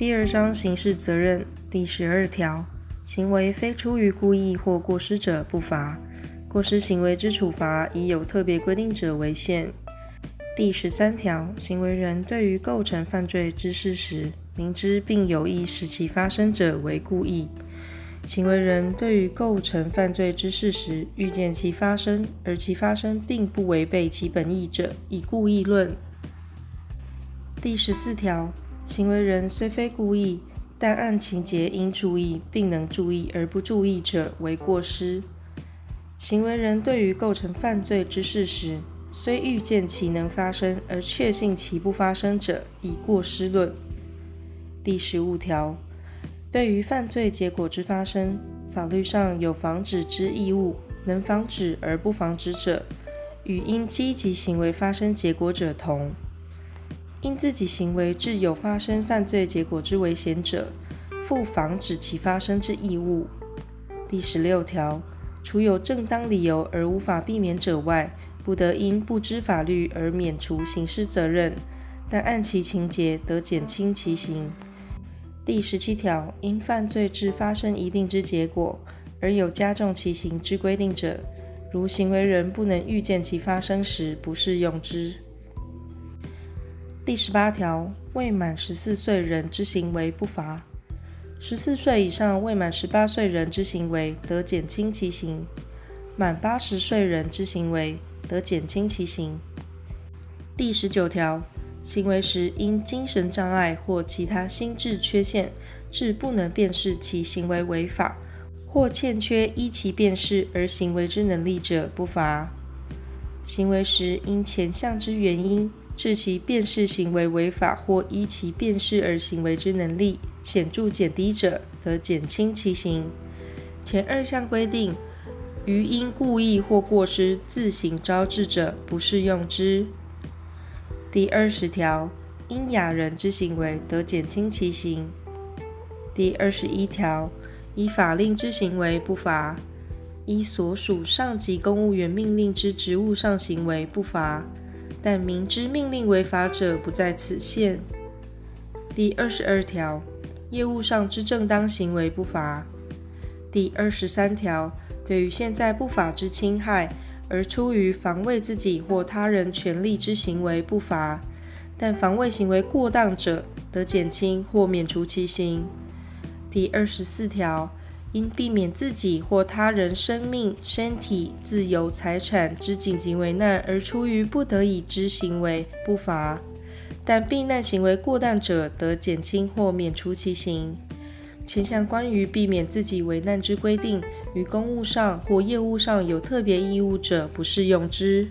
第二章刑事责任第十二条，行为非出于故意或过失者不罚，过失行为之处罚以有特别规定者为限。第十三条，行为人对于构成犯罪之事实，明知并有意使其发生者为故意。行为人对于构成犯罪之事实，预见其发生，而其发生并不违背其本意者，以故意论。第十四条。行为人虽非故意，但按情节应注意并能注意而不注意者为过失。行为人对于构成犯罪之事实，虽预见其能发生而确信其不发生者，以过失论。第十五条，对于犯罪结果之发生，法律上有防止之义务，能防止而不防止者，与因积极行为发生结果者同。因自己行为致有发生犯罪结果之危险者，负防止其发生之义务。第十六条，除有正当理由而无法避免者外，不得因不知法律而免除刑事责任，但按其情节得减轻其刑。第十七条，因犯罪致发生一定之结果，而有加重其刑之规定者，如行为人不能预见其发生时，不适用之。第十八条，未满十四岁人之行为不罚；十四岁以上未满十八岁人之行为得减轻其刑；满八十岁人之行为得减轻其刑。第十九条，行为时因精神障碍或其他心智缺陷，致不能辨识其行为违法，或欠缺依其辨识而行为之能力者，不罚。行为时因前项之原因，致其辨识行为违法或依其辨识而行为之能力显著减低者，得减轻其刑。前二项规定，于因故意或过失自行招致者，不适用之。第二十条，因亚人之行为得减轻其刑。第二十一条，依法令之行为不罚，依所属上级公务员命令之职务上行为不罚。但明知命令违法者不在此限。第二十二条，业务上之正当行为不罚。第二十三条，对于现在不法之侵害而出于防卫自己或他人权利之行为不罚，但防卫行为过当者，得减轻或免除其刑。第二十四条。因避免自己或他人生命、身体、自由、财产之紧急危难而出于不得已之行为，不罚；但避难行为过当者，得减轻或免除其刑。前项关于避免自己危难之规定，于公务上或业务上有特别义务者，不适用之。